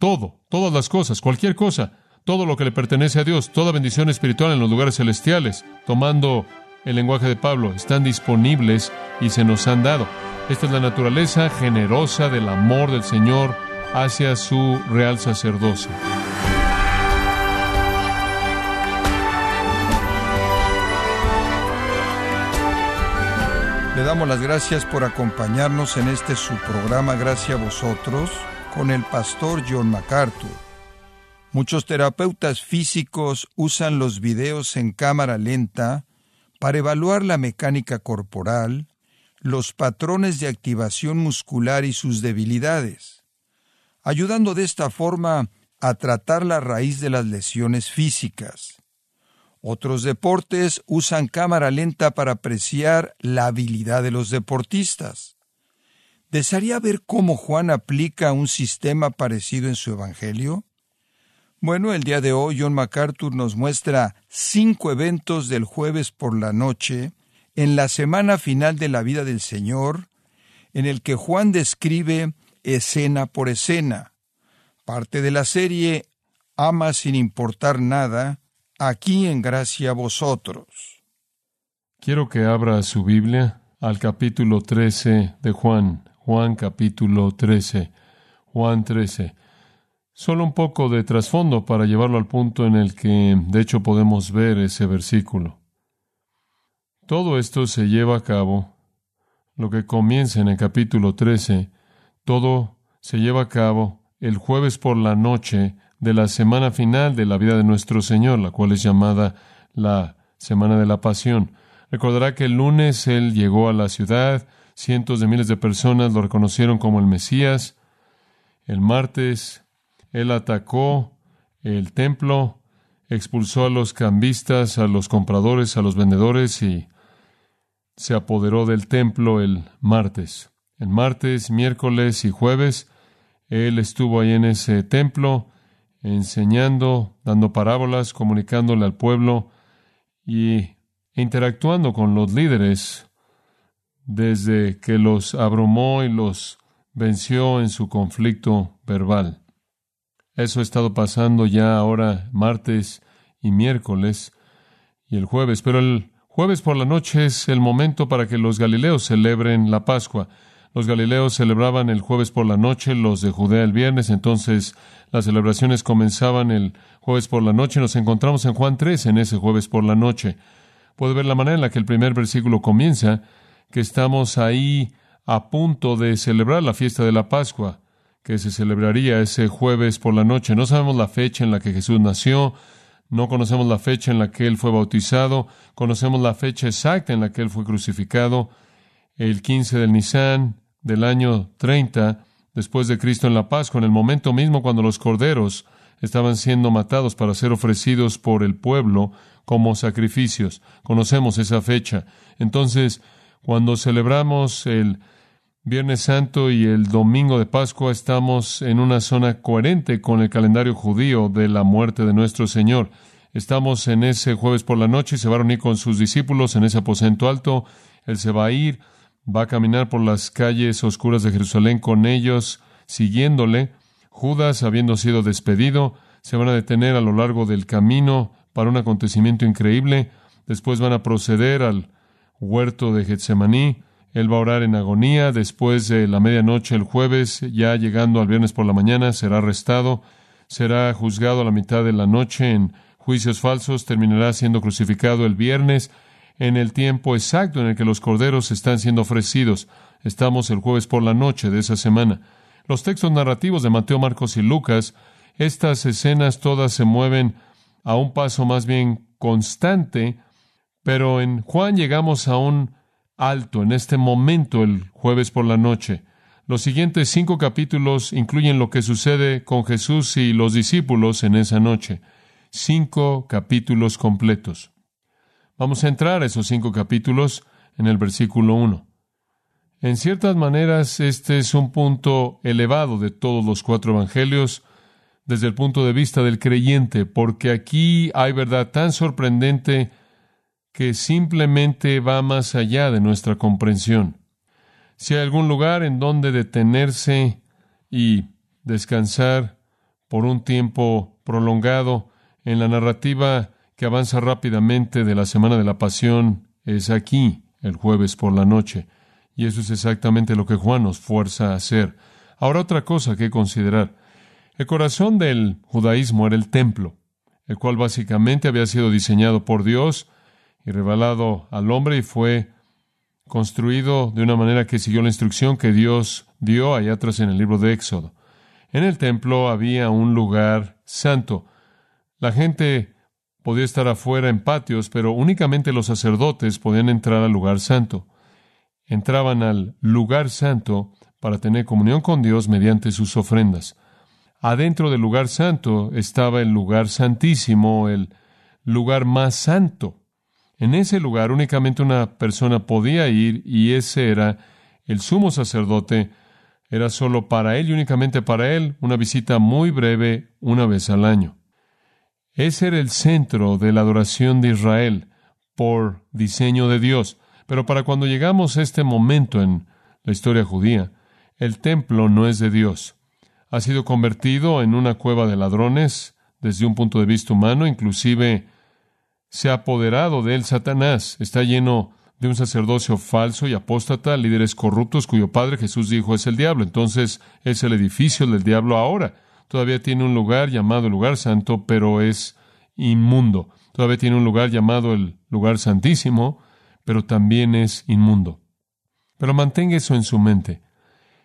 todo, todas las cosas, cualquier cosa, todo lo que le pertenece a Dios, toda bendición espiritual en los lugares celestiales, tomando el lenguaje de Pablo, están disponibles y se nos han dado. Esta es la naturaleza generosa del amor del Señor hacia su real sacerdocio. Le damos las gracias por acompañarnos en este su programa Gracias a vosotros con el pastor John MacArthur. Muchos terapeutas físicos usan los videos en cámara lenta para evaluar la mecánica corporal, los patrones de activación muscular y sus debilidades, ayudando de esta forma a tratar la raíz de las lesiones físicas. Otros deportes usan cámara lenta para apreciar la habilidad de los deportistas. ¿Desearía ver cómo Juan aplica un sistema parecido en su Evangelio? Bueno, el día de hoy John MacArthur nos muestra cinco eventos del jueves por la noche en la semana final de la vida del Señor, en el que Juan describe escena por escena. Parte de la serie Ama sin importar nada, aquí en gracia a vosotros. Quiero que abra su Biblia al capítulo 13 de Juan. Juan capítulo 13. Juan 13. Solo un poco de trasfondo para llevarlo al punto en el que, de hecho, podemos ver ese versículo. Todo esto se lleva a cabo, lo que comienza en el capítulo 13, todo se lleva a cabo el jueves por la noche de la semana final de la vida de nuestro Señor, la cual es llamada la Semana de la Pasión. Recordará que el lunes Él llegó a la ciudad, Cientos de miles de personas lo reconocieron como el Mesías. El martes, él atacó el templo, expulsó a los cambistas, a los compradores, a los vendedores y se apoderó del templo el martes. El martes, miércoles y jueves, él estuvo ahí en ese templo enseñando, dando parábolas, comunicándole al pueblo y interactuando con los líderes desde que los abrumó y los venció en su conflicto verbal. Eso ha estado pasando ya ahora martes y miércoles y el jueves, pero el jueves por la noche es el momento para que los galileos celebren la Pascua. Los galileos celebraban el jueves por la noche, los de Judea el viernes, entonces las celebraciones comenzaban el jueves por la noche. Nos encontramos en Juan 3 en ese jueves por la noche. Puede ver la manera en la que el primer versículo comienza que estamos ahí a punto de celebrar la fiesta de la Pascua, que se celebraría ese jueves por la noche. No sabemos la fecha en la que Jesús nació, no conocemos la fecha en la que Él fue bautizado, conocemos la fecha exacta en la que Él fue crucificado, el 15 del Nisan del año 30 después de Cristo en la Pascua, en el momento mismo cuando los corderos estaban siendo matados para ser ofrecidos por el pueblo como sacrificios. Conocemos esa fecha. Entonces, cuando celebramos el Viernes Santo y el Domingo de Pascua estamos en una zona coherente con el calendario judío de la muerte de nuestro Señor. Estamos en ese jueves por la noche y se va a reunir con sus discípulos en ese aposento alto. Él se va a ir, va a caminar por las calles oscuras de Jerusalén con ellos, siguiéndole. Judas, habiendo sido despedido, se van a detener a lo largo del camino para un acontecimiento increíble. Después van a proceder al huerto de Getsemaní. Él va a orar en agonía. Después de la medianoche el jueves, ya llegando al viernes por la mañana, será arrestado. Será juzgado a la mitad de la noche en juicios falsos. Terminará siendo crucificado el viernes en el tiempo exacto en el que los corderos están siendo ofrecidos. Estamos el jueves por la noche de esa semana. Los textos narrativos de Mateo, Marcos y Lucas, estas escenas todas se mueven a un paso más bien constante pero en Juan llegamos a un alto en este momento el jueves por la noche. Los siguientes cinco capítulos incluyen lo que sucede con Jesús y los discípulos en esa noche. Cinco capítulos completos. Vamos a entrar a esos cinco capítulos en el versículo 1. En ciertas maneras, este es un punto elevado de todos los cuatro evangelios desde el punto de vista del creyente, porque aquí hay verdad tan sorprendente que simplemente va más allá de nuestra comprensión. Si hay algún lugar en donde detenerse y descansar por un tiempo prolongado en la narrativa que avanza rápidamente de la Semana de la Pasión es aquí, el jueves por la noche. Y eso es exactamente lo que Juan nos fuerza a hacer. Ahora otra cosa que considerar. El corazón del judaísmo era el templo, el cual básicamente había sido diseñado por Dios y revelado al hombre y fue construido de una manera que siguió la instrucción que Dios dio allá atrás en el libro de Éxodo. En el templo había un lugar santo. La gente podía estar afuera en patios, pero únicamente los sacerdotes podían entrar al lugar santo. Entraban al lugar santo para tener comunión con Dios mediante sus ofrendas. Adentro del lugar santo estaba el lugar santísimo, el lugar más santo. En ese lugar únicamente una persona podía ir y ese era el sumo sacerdote. Era solo para él y únicamente para él una visita muy breve una vez al año. Ese era el centro de la adoración de Israel por diseño de Dios. Pero para cuando llegamos a este momento en la historia judía, el templo no es de Dios. Ha sido convertido en una cueva de ladrones desde un punto de vista humano, inclusive se ha apoderado de él Satanás. Está lleno de un sacerdocio falso y apóstata, líderes corruptos cuyo padre Jesús dijo es el diablo. Entonces es el edificio del diablo ahora. Todavía tiene un lugar llamado lugar santo, pero es inmundo. Todavía tiene un lugar llamado el lugar santísimo, pero también es inmundo. Pero mantenga eso en su mente.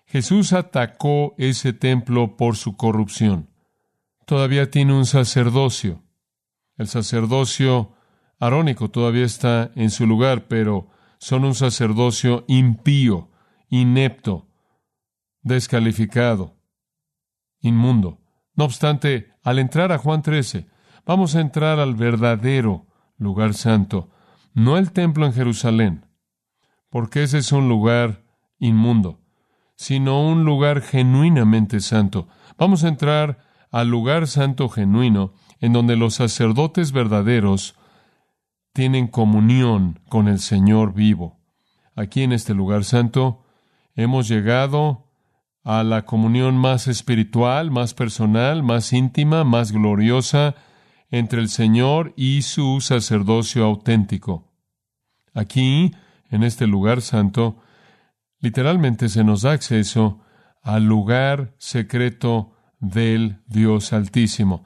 Jesús atacó ese templo por su corrupción. Todavía tiene un sacerdocio. El sacerdocio arónico todavía está en su lugar, pero son un sacerdocio impío, inepto, descalificado, inmundo. No obstante, al entrar a Juan 13, vamos a entrar al verdadero lugar santo, no el templo en Jerusalén, porque ese es un lugar inmundo, sino un lugar genuinamente santo. Vamos a entrar al lugar santo genuino, en donde los sacerdotes verdaderos tienen comunión con el Señor vivo. Aquí en este lugar santo hemos llegado a la comunión más espiritual, más personal, más íntima, más gloriosa entre el Señor y su sacerdocio auténtico. Aquí, en este lugar santo, literalmente se nos da acceso al lugar secreto del Dios Altísimo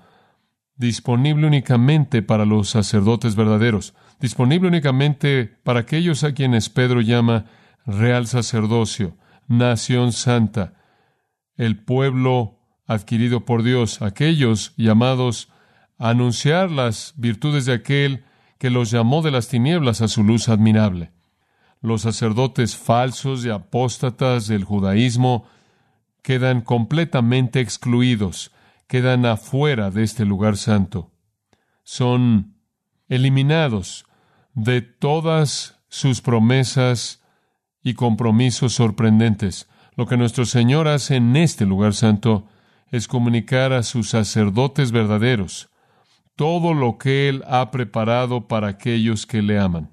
disponible únicamente para los sacerdotes verdaderos, disponible únicamente para aquellos a quienes Pedro llama real sacerdocio, nación santa, el pueblo adquirido por Dios, aquellos llamados a anunciar las virtudes de aquel que los llamó de las tinieblas a su luz admirable. Los sacerdotes falsos y apóstatas del judaísmo quedan completamente excluidos quedan afuera de este lugar santo. Son eliminados de todas sus promesas y compromisos sorprendentes. Lo que nuestro Señor hace en este lugar santo es comunicar a sus sacerdotes verdaderos todo lo que Él ha preparado para aquellos que le aman.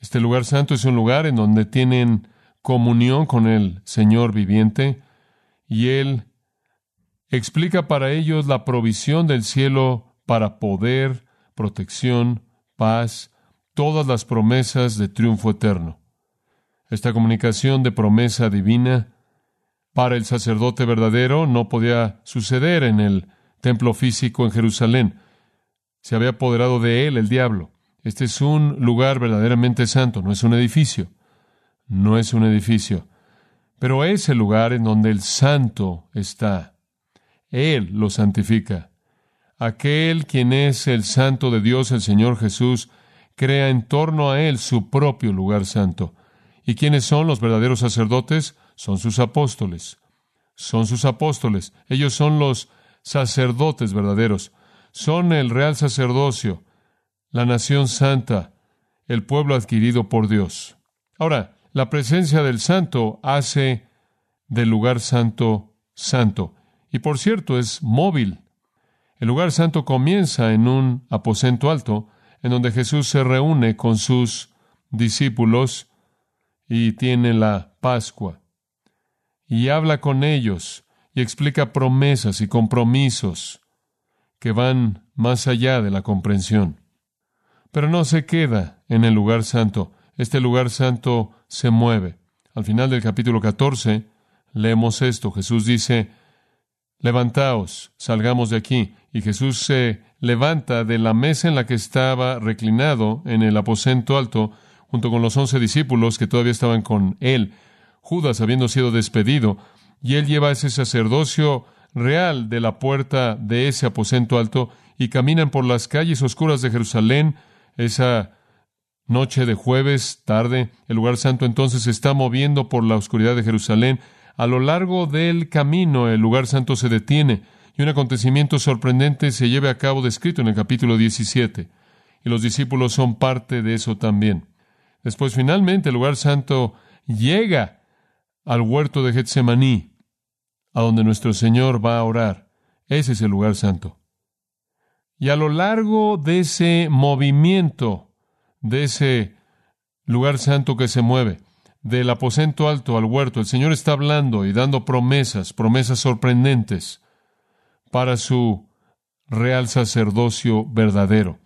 Este lugar santo es un lugar en donde tienen comunión con el Señor viviente y Él explica para ellos la provisión del cielo para poder, protección, paz, todas las promesas de triunfo eterno. Esta comunicación de promesa divina para el sacerdote verdadero no podía suceder en el templo físico en Jerusalén. Se había apoderado de él el diablo. Este es un lugar verdaderamente santo, no es un edificio. No es un edificio. Pero es el lugar en donde el santo está. Él lo santifica. Aquel quien es el santo de Dios, el Señor Jesús, crea en torno a Él su propio lugar santo. ¿Y quiénes son los verdaderos sacerdotes? Son sus apóstoles. Son sus apóstoles. Ellos son los sacerdotes verdaderos. Son el real sacerdocio, la nación santa, el pueblo adquirido por Dios. Ahora, la presencia del santo hace del lugar santo santo. Y por cierto, es móvil. El lugar santo comienza en un aposento alto, en donde Jesús se reúne con sus discípulos y tiene la Pascua. Y habla con ellos y explica promesas y compromisos que van más allá de la comprensión. Pero no se queda en el lugar santo. Este lugar santo se mueve. Al final del capítulo 14 leemos esto. Jesús dice, levantaos, salgamos de aquí. Y Jesús se levanta de la mesa en la que estaba reclinado en el aposento alto, junto con los once discípulos que todavía estaban con él, Judas habiendo sido despedido, y él lleva ese sacerdocio real de la puerta de ese aposento alto y caminan por las calles oscuras de Jerusalén esa noche de jueves tarde. El lugar santo entonces se está moviendo por la oscuridad de Jerusalén. A lo largo del camino el lugar santo se detiene y un acontecimiento sorprendente se lleva a cabo descrito en el capítulo 17. Y los discípulos son parte de eso también. Después finalmente el lugar santo llega al huerto de Getsemaní, a donde nuestro Señor va a orar. Ese es el lugar santo. Y a lo largo de ese movimiento, de ese lugar santo que se mueve, del aposento alto al huerto, el Señor está hablando y dando promesas, promesas sorprendentes para su real sacerdocio verdadero.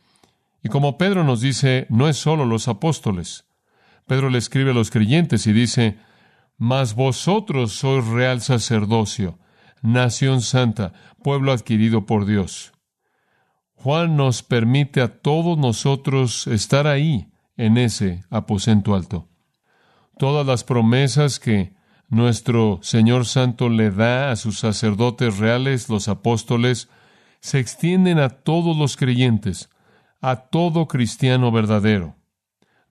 Y como Pedro nos dice, no es solo los apóstoles. Pedro le escribe a los creyentes y dice, mas vosotros sois real sacerdocio, nación santa, pueblo adquirido por Dios. Juan nos permite a todos nosotros estar ahí, en ese aposento alto. Todas las promesas que nuestro Señor Santo le da a sus sacerdotes reales, los apóstoles, se extienden a todos los creyentes, a todo cristiano verdadero.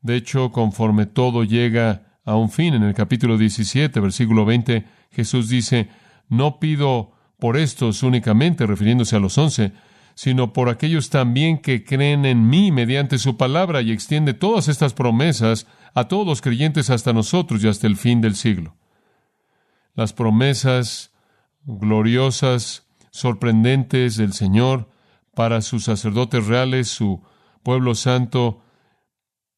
De hecho, conforme todo llega a un fin. En el capítulo 17, versículo 20, Jesús dice, no pido por estos únicamente, refiriéndose a los once, sino por aquellos también que creen en mí mediante su palabra y extiende todas estas promesas a todos los creyentes hasta nosotros y hasta el fin del siglo. Las promesas gloriosas, sorprendentes del Señor para sus sacerdotes reales, su pueblo santo,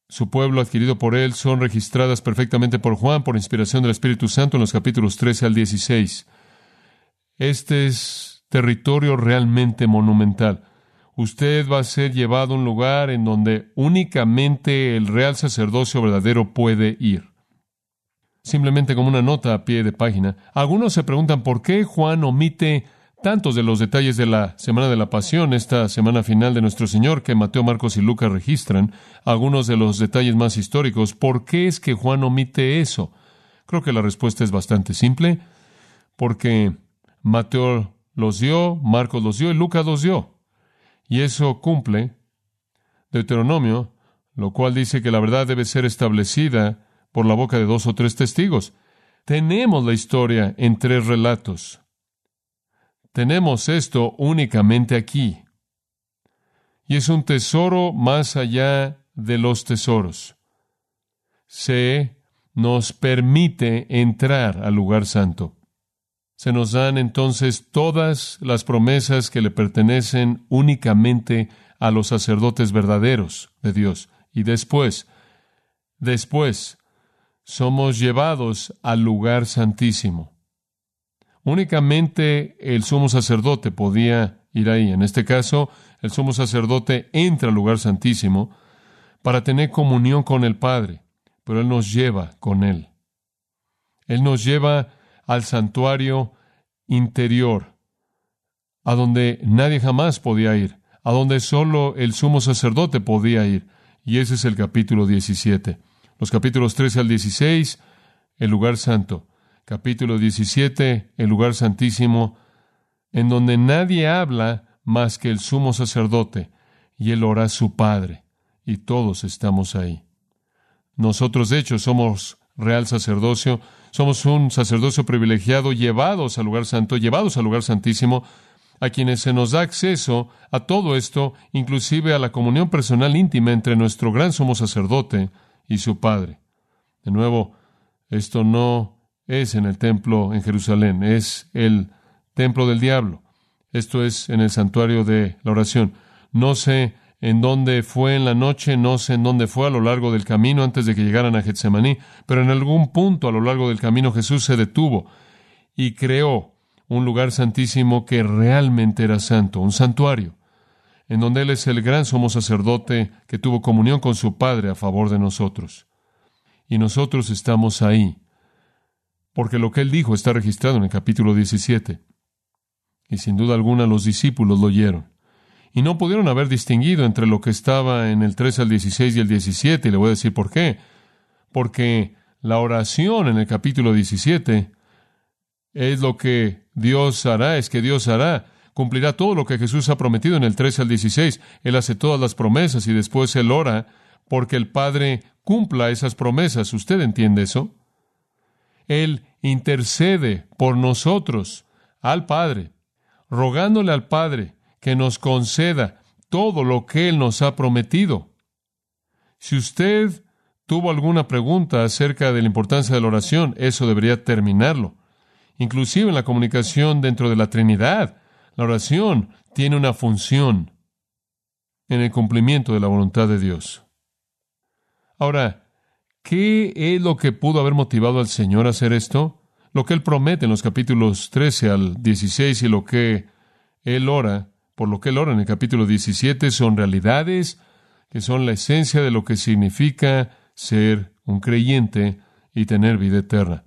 su pueblo adquirido por él, son registradas perfectamente por Juan por inspiración del Espíritu Santo en los capítulos 13 al 16. Este es territorio realmente monumental. Usted va a ser llevado a un lugar en donde únicamente el real sacerdocio verdadero puede ir. Simplemente como una nota a pie de página, algunos se preguntan por qué Juan omite tantos de los detalles de la Semana de la Pasión, esta semana final de nuestro Señor, que Mateo, Marcos y Lucas registran, algunos de los detalles más históricos. ¿Por qué es que Juan omite eso? Creo que la respuesta es bastante simple, porque Mateo los dio, Marcos los dio y Lucas los dio. Y eso cumple Deuteronomio, lo cual dice que la verdad debe ser establecida por la boca de dos o tres testigos. Tenemos la historia en tres relatos. Tenemos esto únicamente aquí. Y es un tesoro más allá de los tesoros. Se nos permite entrar al lugar santo. Se nos dan entonces todas las promesas que le pertenecen únicamente a los sacerdotes verdaderos de Dios. Y después, después, somos llevados al lugar santísimo. Únicamente el sumo sacerdote podía ir ahí. En este caso, el sumo sacerdote entra al lugar santísimo para tener comunión con el Padre, pero Él nos lleva con Él. Él nos lleva al santuario interior, a donde nadie jamás podía ir, a donde solo el sumo sacerdote podía ir. Y ese es el capítulo 17. Los capítulos 13 al 16, el lugar santo capítulo 17, el lugar santísimo, en donde nadie habla más que el sumo sacerdote, y él ora a su Padre, y todos estamos ahí. Nosotros, de hecho, somos real sacerdocio, somos un sacerdocio privilegiado, llevados al lugar santo, llevados al lugar santísimo, a quienes se nos da acceso a todo esto, inclusive a la comunión personal íntima entre nuestro gran sumo sacerdote y su Padre. De nuevo, esto no es en el templo en Jerusalén, es el templo del diablo. Esto es en el santuario de la oración. No sé en dónde fue en la noche, no sé en dónde fue a lo largo del camino antes de que llegaran a Getsemaní, pero en algún punto a lo largo del camino Jesús se detuvo y creó un lugar santísimo que realmente era santo, un santuario, en donde Él es el gran sumo sacerdote que tuvo comunión con su Padre a favor de nosotros. Y nosotros estamos ahí, porque lo que Él dijo está registrado en el capítulo 17. Y sin duda alguna los discípulos lo oyeron. Y no pudieron haber distinguido entre lo que estaba en el 13 al 16 y el 17, y le voy a decir por qué. Porque la oración en el capítulo 17 es lo que Dios hará, es que Dios hará. Cumplirá todo lo que Jesús ha prometido en el 13 al 16. Él hace todas las promesas y después Él ora porque el Padre cumpla esas promesas. ¿Usted entiende eso? Él intercede por nosotros al Padre, rogándole al Padre que nos conceda todo lo que Él nos ha prometido. Si usted tuvo alguna pregunta acerca de la importancia de la oración, eso debería terminarlo. Inclusive en la comunicación dentro de la Trinidad, la oración tiene una función en el cumplimiento de la voluntad de Dios. Ahora, ¿qué es lo que pudo haber motivado al Señor a hacer esto? Lo que Él promete en los capítulos 13 al 16 y lo que Él ora, por lo que Él ora en el capítulo 17, son realidades que son la esencia de lo que significa ser un creyente y tener vida eterna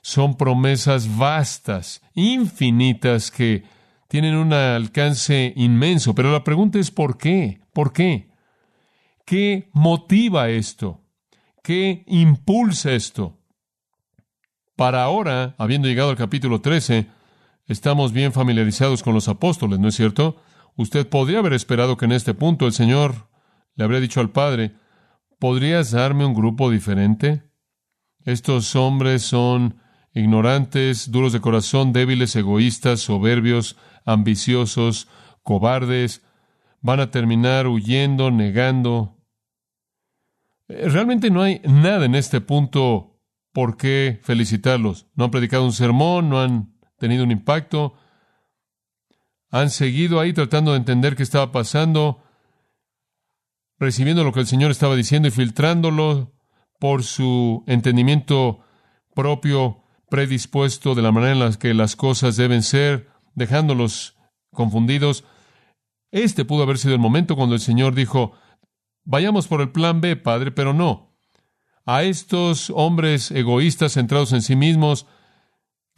son promesas vastas, infinitas, que tienen un alcance inmenso. Pero la pregunta es ¿por qué? ¿Por qué? ¿Qué motiva esto? ¿Qué impulsa esto? Para ahora, habiendo llegado al capítulo 13, estamos bien familiarizados con los apóstoles, ¿no es cierto? Usted podría haber esperado que en este punto el Señor le habría dicho al Padre, ¿podrías darme un grupo diferente? Estos hombres son ignorantes, duros de corazón, débiles, egoístas, soberbios, ambiciosos, cobardes, van a terminar huyendo, negando. Eh, realmente no hay nada en este punto por qué felicitarlos. No han predicado un sermón, no han tenido un impacto, han seguido ahí tratando de entender qué estaba pasando, recibiendo lo que el Señor estaba diciendo y filtrándolo por su entendimiento propio predispuesto de la manera en la que las cosas deben ser, dejándolos confundidos. Este pudo haber sido el momento cuando el Señor dijo, vayamos por el plan B, Padre, pero no. A estos hombres egoístas centrados en sí mismos,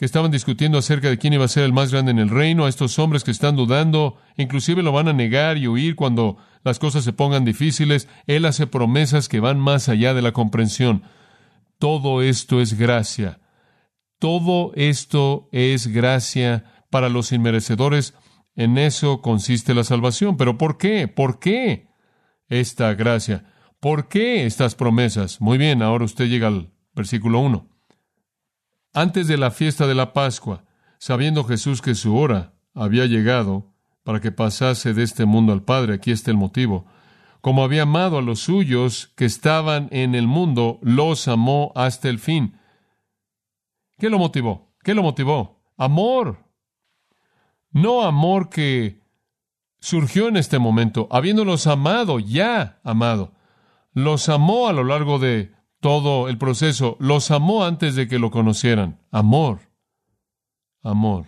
que estaban discutiendo acerca de quién iba a ser el más grande en el reino, a estos hombres que están dudando, inclusive lo van a negar y huir cuando las cosas se pongan difíciles, Él hace promesas que van más allá de la comprensión. Todo esto es gracia. Todo esto es gracia para los inmerecedores. En eso consiste la salvación. Pero ¿por qué? ¿Por qué esta gracia? ¿Por qué estas promesas? Muy bien, ahora usted llega al versículo 1. Antes de la fiesta de la Pascua, sabiendo Jesús que su hora había llegado para que pasase de este mundo al Padre, aquí está el motivo. Como había amado a los suyos que estaban en el mundo, los amó hasta el fin. ¿Qué lo motivó? ¿Qué lo motivó? Amor. No amor que surgió en este momento, habiéndolos amado, ya amado. Los amó a lo largo de todo el proceso, los amó antes de que lo conocieran. Amor. Amor.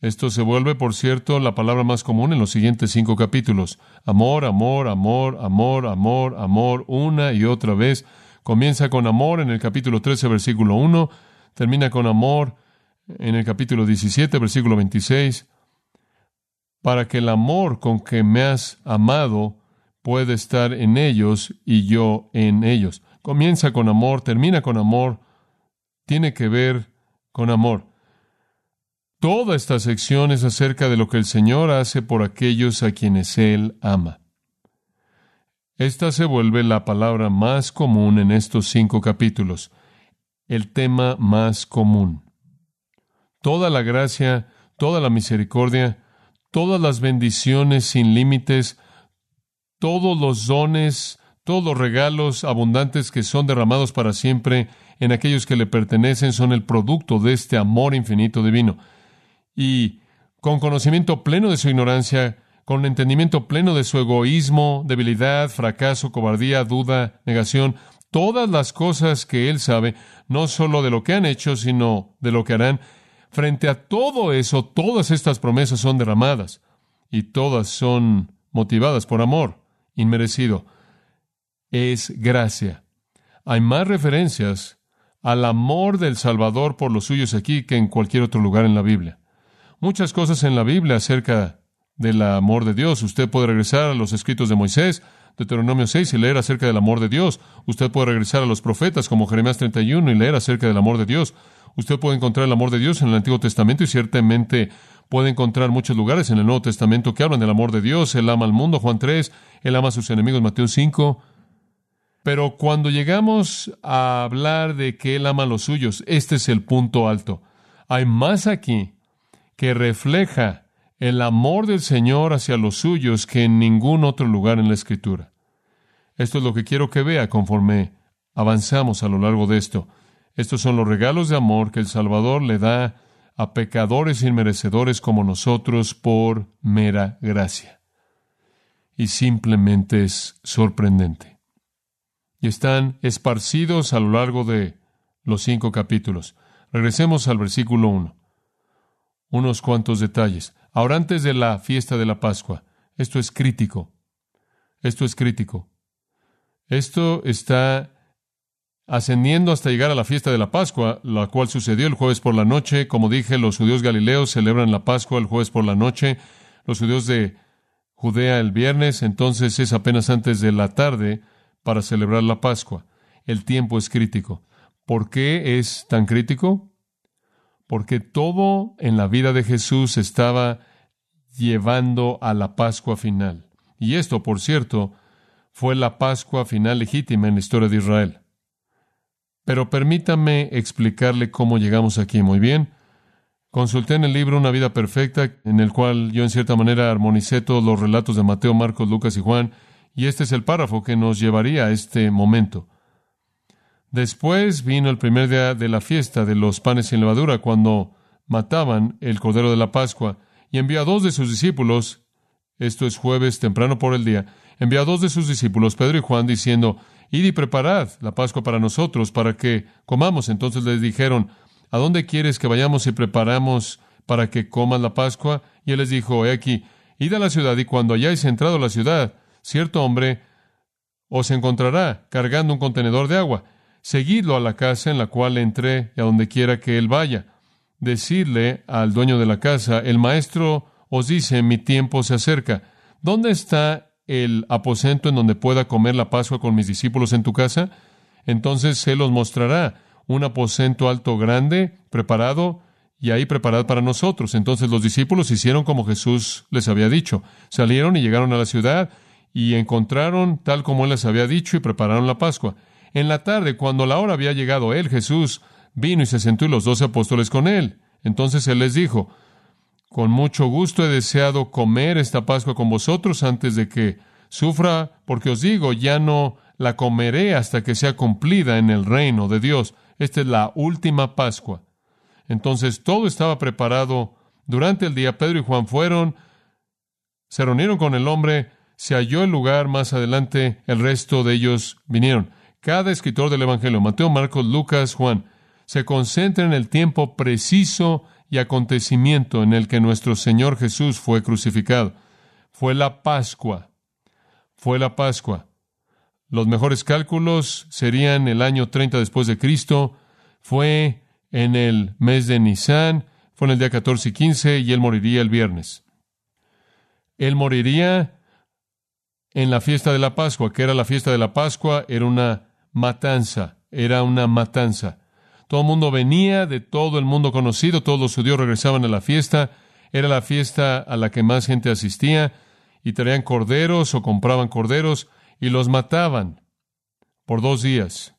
Esto se vuelve, por cierto, la palabra más común en los siguientes cinco capítulos. Amor, amor, amor, amor, amor, amor, una y otra vez. Comienza con amor en el capítulo 13, versículo 1 termina con amor en el capítulo 17, versículo 26, para que el amor con que me has amado pueda estar en ellos y yo en ellos. Comienza con amor, termina con amor, tiene que ver con amor. Toda esta sección es acerca de lo que el Señor hace por aquellos a quienes Él ama. Esta se vuelve la palabra más común en estos cinco capítulos el tema más común. Toda la gracia, toda la misericordia, todas las bendiciones sin límites, todos los dones, todos los regalos abundantes que son derramados para siempre en aquellos que le pertenecen son el producto de este amor infinito divino. Y con conocimiento pleno de su ignorancia, con entendimiento pleno de su egoísmo, debilidad, fracaso, cobardía, duda, negación, todas las cosas que Él sabe, no solo de lo que han hecho, sino de lo que harán, Frente a todo eso, todas estas promesas son derramadas y todas son motivadas por amor inmerecido. Es gracia. Hay más referencias al amor del Salvador por los suyos aquí que en cualquier otro lugar en la Biblia. Muchas cosas en la Biblia acerca del amor de Dios. Usted puede regresar a los escritos de Moisés, Deuteronomio 6 y leer acerca del amor de Dios. Usted puede regresar a los profetas como Jeremías 31 y leer acerca del amor de Dios. Usted puede encontrar el amor de Dios en el Antiguo Testamento y ciertamente puede encontrar muchos lugares en el Nuevo Testamento que hablan del amor de Dios. Él ama al mundo, Juan 3, él ama a sus enemigos, Mateo 5. Pero cuando llegamos a hablar de que Él ama a los suyos, este es el punto alto. Hay más aquí que refleja el amor del Señor hacia los suyos que en ningún otro lugar en la Escritura. Esto es lo que quiero que vea conforme avanzamos a lo largo de esto. Estos son los regalos de amor que el Salvador le da a pecadores inmerecedores como nosotros por mera gracia. Y simplemente es sorprendente. Y están esparcidos a lo largo de los cinco capítulos. Regresemos al versículo 1. Unos cuantos detalles. Ahora antes de la fiesta de la Pascua, esto es crítico. Esto es crítico. Esto está ascendiendo hasta llegar a la fiesta de la Pascua, la cual sucedió el jueves por la noche. Como dije, los judíos galileos celebran la Pascua el jueves por la noche, los judíos de Judea el viernes, entonces es apenas antes de la tarde para celebrar la Pascua. El tiempo es crítico. ¿Por qué es tan crítico? Porque todo en la vida de Jesús estaba llevando a la Pascua final. Y esto, por cierto, fue la Pascua final legítima en la historia de Israel. Pero permítame explicarle cómo llegamos aquí. Muy bien. Consulté en el libro Una vida perfecta, en el cual yo en cierta manera armonicé todos los relatos de Mateo, Marcos, Lucas y Juan, y este es el párrafo que nos llevaría a este momento. Después vino el primer día de la fiesta de los panes sin levadura, cuando mataban el cordero de la Pascua, y envió a dos de sus discípulos, esto es jueves temprano por el día, envió a dos de sus discípulos, Pedro y Juan, diciendo, Id y preparad la Pascua para nosotros, para que comamos. Entonces les dijeron, ¿a dónde quieres que vayamos y preparamos para que comas la Pascua? Y él les dijo, he aquí, id a la ciudad y cuando hayáis entrado a la ciudad, cierto hombre os encontrará cargando un contenedor de agua. Seguidlo a la casa en la cual entré y a donde quiera que él vaya. Decidle al dueño de la casa, el maestro os dice, mi tiempo se acerca. ¿Dónde está el aposento en donde pueda comer la Pascua con mis discípulos en tu casa? Entonces se los mostrará un aposento alto grande, preparado, y ahí preparado para nosotros. Entonces los discípulos hicieron como Jesús les había dicho. Salieron y llegaron a la ciudad y encontraron tal como él les había dicho y prepararon la Pascua. En la tarde, cuando la hora había llegado, él, Jesús, vino y se sentó y los doce apóstoles con él. Entonces él les dijo, con mucho gusto he deseado comer esta Pascua con vosotros antes de que sufra, porque os digo, ya no la comeré hasta que sea cumplida en el reino de Dios. Esta es la última Pascua. Entonces todo estaba preparado. Durante el día Pedro y Juan fueron, se reunieron con el hombre, se halló el lugar más adelante, el resto de ellos vinieron. Cada escritor del Evangelio, Mateo, Marcos, Lucas, Juan, se concentra en el tiempo preciso y acontecimiento en el que nuestro Señor Jesús fue crucificado. Fue la Pascua. Fue la Pascua. Los mejores cálculos serían el año 30 después de Cristo. Fue en el mes de Nisan, fue en el día 14 y 15 y él moriría el viernes. Él moriría en la fiesta de la Pascua, que era la fiesta de la Pascua, era una matanza, era una matanza. Todo el mundo venía de todo el mundo conocido, todos los judíos regresaban a la fiesta, era la fiesta a la que más gente asistía, y traían corderos o compraban corderos y los mataban por dos días.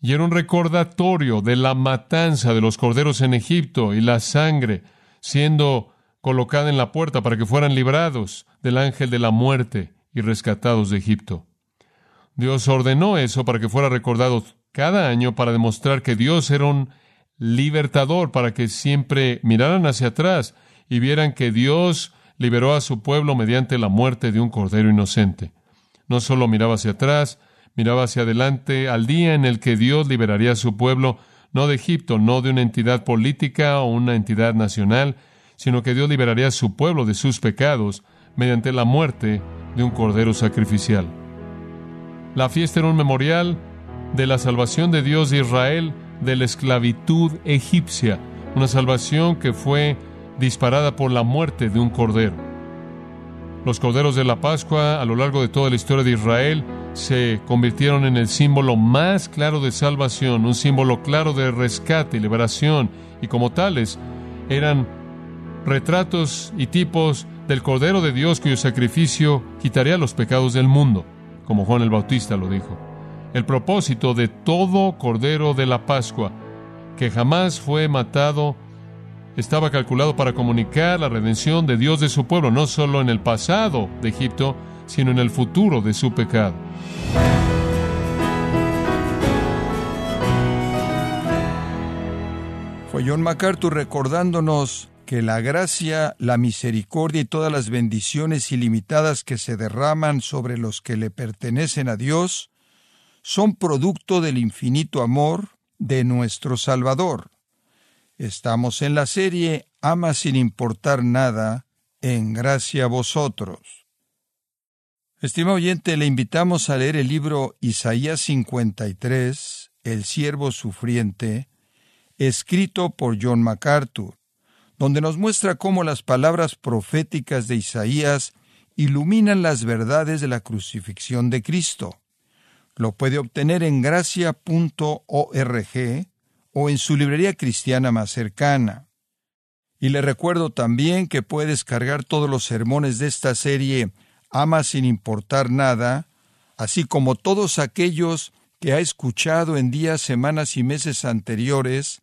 Y era un recordatorio de la matanza de los corderos en Egipto y la sangre siendo colocada en la puerta para que fueran librados del ángel de la muerte y rescatados de Egipto. Dios ordenó eso para que fuera recordado cada año para demostrar que Dios era un libertador, para que siempre miraran hacia atrás y vieran que Dios liberó a su pueblo mediante la muerte de un cordero inocente. No solo miraba hacia atrás, miraba hacia adelante al día en el que Dios liberaría a su pueblo, no de Egipto, no de una entidad política o una entidad nacional, sino que Dios liberaría a su pueblo de sus pecados mediante la muerte de un cordero sacrificial. La fiesta era un memorial de la salvación de Dios de Israel de la esclavitud egipcia, una salvación que fue disparada por la muerte de un cordero. Los corderos de la Pascua a lo largo de toda la historia de Israel se convirtieron en el símbolo más claro de salvación, un símbolo claro de rescate y liberación, y como tales eran retratos y tipos del Cordero de Dios cuyo sacrificio quitaría los pecados del mundo, como Juan el Bautista lo dijo. El propósito de todo Cordero de la Pascua, que jamás fue matado, estaba calculado para comunicar la redención de Dios de su pueblo, no solo en el pasado de Egipto, sino en el futuro de su pecado. Fue John MacArthur recordándonos que la gracia, la misericordia y todas las bendiciones ilimitadas que se derraman sobre los que le pertenecen a Dios son producto del infinito amor de nuestro Salvador. Estamos en la serie Ama sin importar nada, en gracia a vosotros. Estimado oyente, le invitamos a leer el libro Isaías 53, El siervo sufriente, escrito por John MacArthur donde nos muestra cómo las palabras proféticas de Isaías iluminan las verdades de la crucifixión de Cristo. Lo puede obtener en gracia.org o en su librería cristiana más cercana. Y le recuerdo también que puede descargar todos los sermones de esta serie Ama sin importar nada, así como todos aquellos que ha escuchado en días, semanas y meses anteriores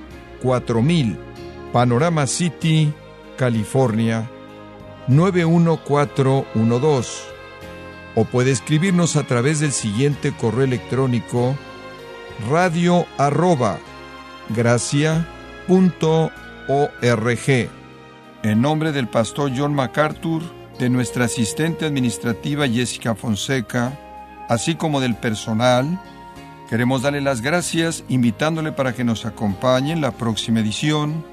4000, Panorama City, California 91412. O puede escribirnos a través del siguiente correo electrónico radio arroba En nombre del pastor John MacArthur, de nuestra asistente administrativa Jessica Fonseca, así como del personal, Queremos darle las gracias invitándole para que nos acompañe en la próxima edición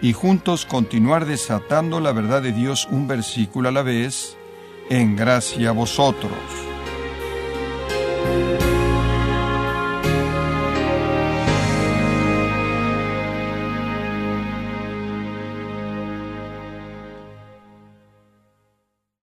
y juntos continuar desatando la verdad de Dios un versículo a la vez en gracia a vosotros.